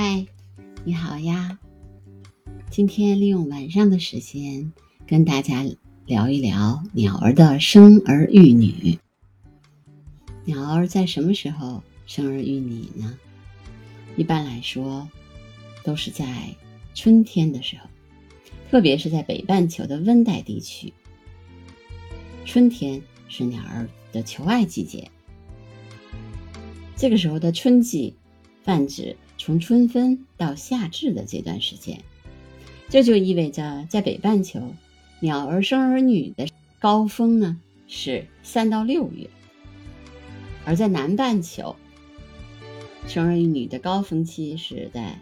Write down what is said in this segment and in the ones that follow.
嗨，你好呀！今天利用晚上的时间跟大家聊一聊鸟儿的生儿育女。鸟儿在什么时候生儿育女呢？一般来说，都是在春天的时候，特别是在北半球的温带地区。春天是鸟儿的求爱季节，这个时候的春季泛指。从春分到夏至的这段时间，这就意味着在北半球，鸟儿生儿女的高峰呢是三到六月；而在南半球，生儿育女的高峰期是在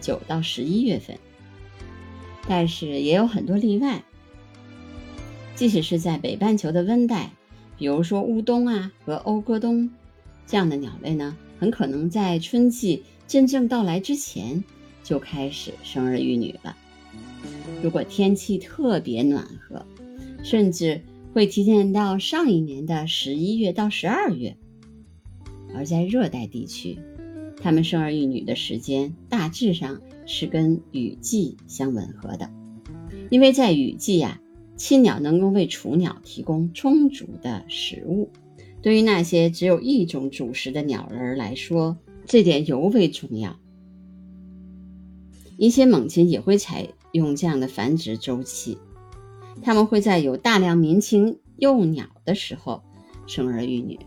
九到十一月份。但是也有很多例外，即使是在北半球的温带，比如说乌冬啊和欧歌冬这样的鸟类呢，很可能在春季。真正到来之前就开始生儿育女了。如果天气特别暖和，甚至会提前到上一年的十一月到十二月。而在热带地区，它们生儿育女的时间大致上是跟雨季相吻合的，因为在雨季呀，亲鸟能够为雏鸟提供充足的食物。对于那些只有一种主食的鸟儿来说，这点尤为重要。一些猛禽也会采用这样的繁殖周期，它们会在有大量年轻幼鸟的时候生儿育女。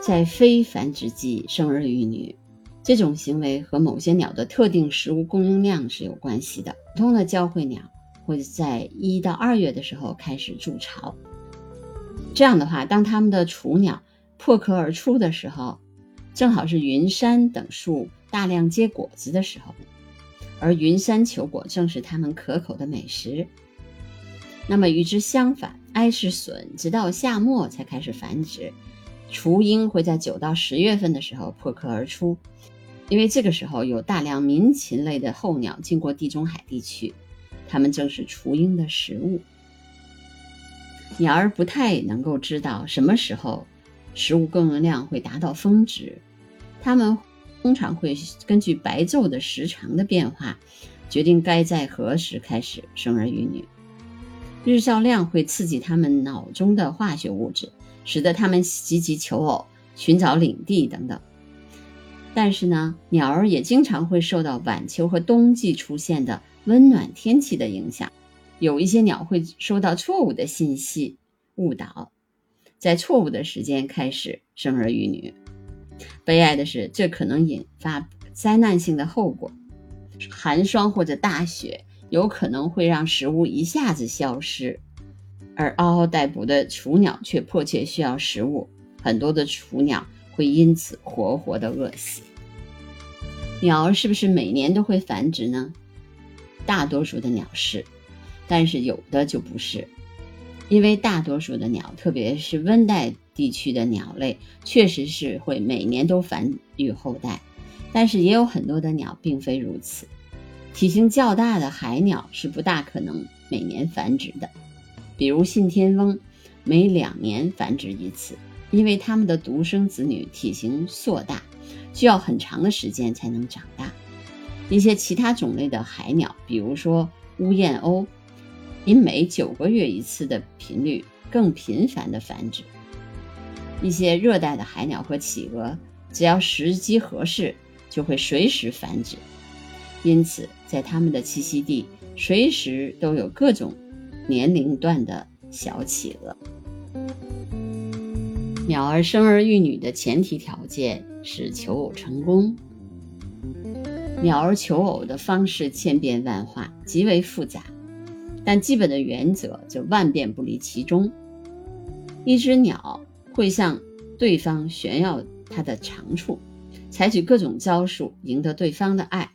在非繁殖季生儿育女，这种行为和某些鸟的特定食物供应量是有关系的。普通的交会鸟会在一到二月的时候开始筑巢，这样的话，当它们的雏鸟。破壳而出的时候，正好是云杉等树大量结果子的时候，而云杉球果正是它们可口的美食。那么与之相反，埃氏笋直到夏末才开始繁殖，雏鹰会在九到十月份的时候破壳而出，因为这个时候有大量鸣禽类的候鸟经过地中海地区，它们正是雏鹰的食物。鸟儿不太能够知道什么时候。食物供应量会达到峰值，它们通常会根据白昼的时长的变化，决定该在何时开始生儿育女。日照量会刺激它们脑中的化学物质，使得它们积极求偶、寻找领地等等。但是呢，鸟儿也经常会受到晚秋和冬季出现的温暖天气的影响，有一些鸟会收到错误的信息误导。在错误的时间开始生儿育女，悲哀的是，这可能引发灾难性的后果。寒霜或者大雪有可能会让食物一下子消失，而嗷嗷待哺的雏鸟却迫切需要食物，很多的雏鸟会因此活活的饿死。鸟儿是不是每年都会繁殖呢？大多数的鸟是，但是有的就不是。因为大多数的鸟，特别是温带地区的鸟类，确实是会每年都繁育后代，但是也有很多的鸟并非如此。体型较大的海鸟是不大可能每年繁殖的，比如信天翁，每两年繁殖一次，因为它们的独生子女体型硕大，需要很长的时间才能长大。一些其他种类的海鸟，比如说乌燕鸥。以每九个月一次的频率更频繁的繁殖。一些热带的海鸟和企鹅，只要时机合适，就会随时繁殖。因此，在它们的栖息地，随时都有各种年龄段的小企鹅。鸟儿生儿育女的前提条件是求偶成功。鸟儿求偶的方式千变万化，极为复杂。但基本的原则就万变不离其中。一只鸟会向对方炫耀它的长处，采取各种招数赢得对方的爱。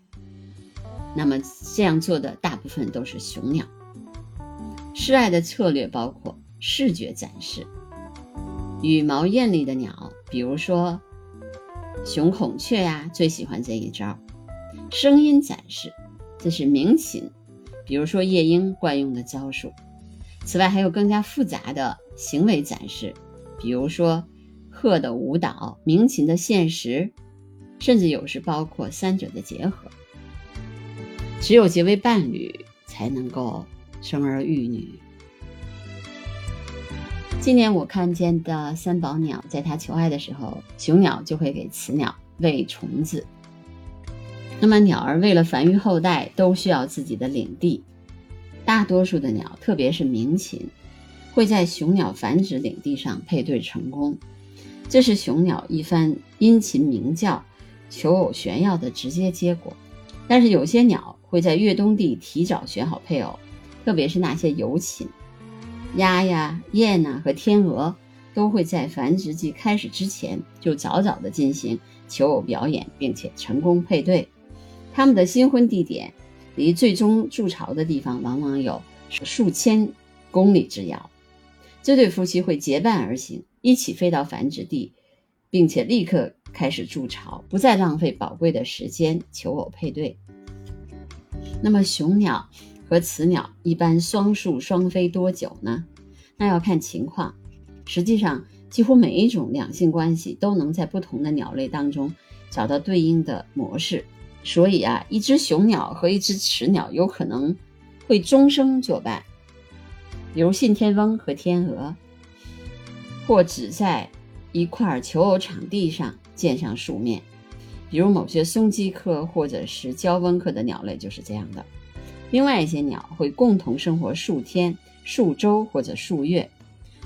那么这样做的大部分都是雄鸟。示爱的策略包括视觉展示，羽毛艳丽的鸟，比如说雄孔雀呀，最喜欢这一招。声音展示，这是鸣禽。比如说夜莺惯用的招数，此外还有更加复杂的行为展示，比如说鹤的舞蹈、鸣禽的现实，甚至有时包括三者的结合。只有结为伴侣，才能够生儿育女。今年我看见的三宝鸟，在它求爱的时候，雄鸟就会给雌鸟喂虫子。那么，鸟儿为了繁育后代，都需要自己的领地。大多数的鸟，特别是鸣禽，会在雄鸟繁殖领地上配对成功，这是雄鸟一番殷勤鸣叫、求偶炫耀的直接结果。但是，有些鸟会在越冬地提早选好配偶，特别是那些游禽。鸭呀、雁呐和天鹅都会在繁殖季开始之前就早早的进行求偶表演，并且成功配对。他们的新婚地点离最终筑巢的地方往往有数千公里之遥。这对夫妻会结伴而行，一起飞到繁殖地，并且立刻开始筑巢，不再浪费宝贵的时间求偶配对。那么雄鸟。和雌鸟一般双宿双飞多久呢？那要看情况。实际上，几乎每一种两性关系都能在不同的鸟类当中找到对应的模式。所以啊，一只雄鸟和一只雌鸟有可能会终生作伴，比如信天翁和天鹅，或只在一块求偶场地上见上数面，比如某些松鸡科或者是交翁科的鸟类就是这样的。另外一些鸟会共同生活数天、数周或者数月，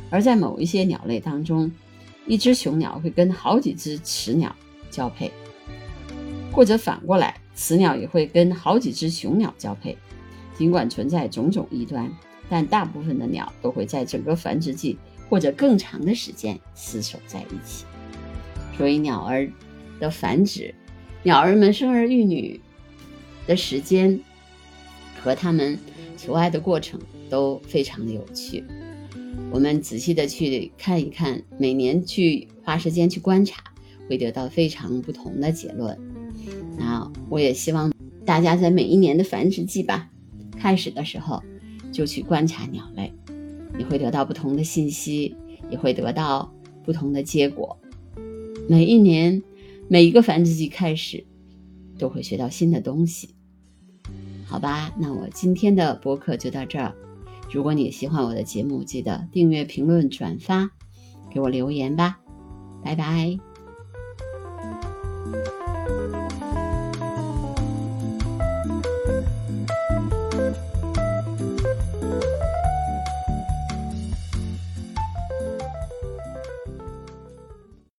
而在某一些鸟类当中，一只雄鸟会跟好几只雌鸟交配，或者反过来，雌鸟也会跟好几只雄鸟交配。尽管存在种种异端，但大部分的鸟都会在整个繁殖季或者更长的时间厮守在一起。所以，鸟儿的繁殖，鸟儿们生儿育女的时间。和他们求爱的过程都非常的有趣，我们仔细的去看一看，每年去花时间去观察，会得到非常不同的结论。那我也希望大家在每一年的繁殖季吧，开始的时候就去观察鸟类，你会得到不同的信息，也会得到不同的结果。每一年每一个繁殖季开始，都会学到新的东西。好吧，那我今天的播客就到这儿。如果你喜欢我的节目，记得订阅、评论、转发，给我留言吧。拜拜。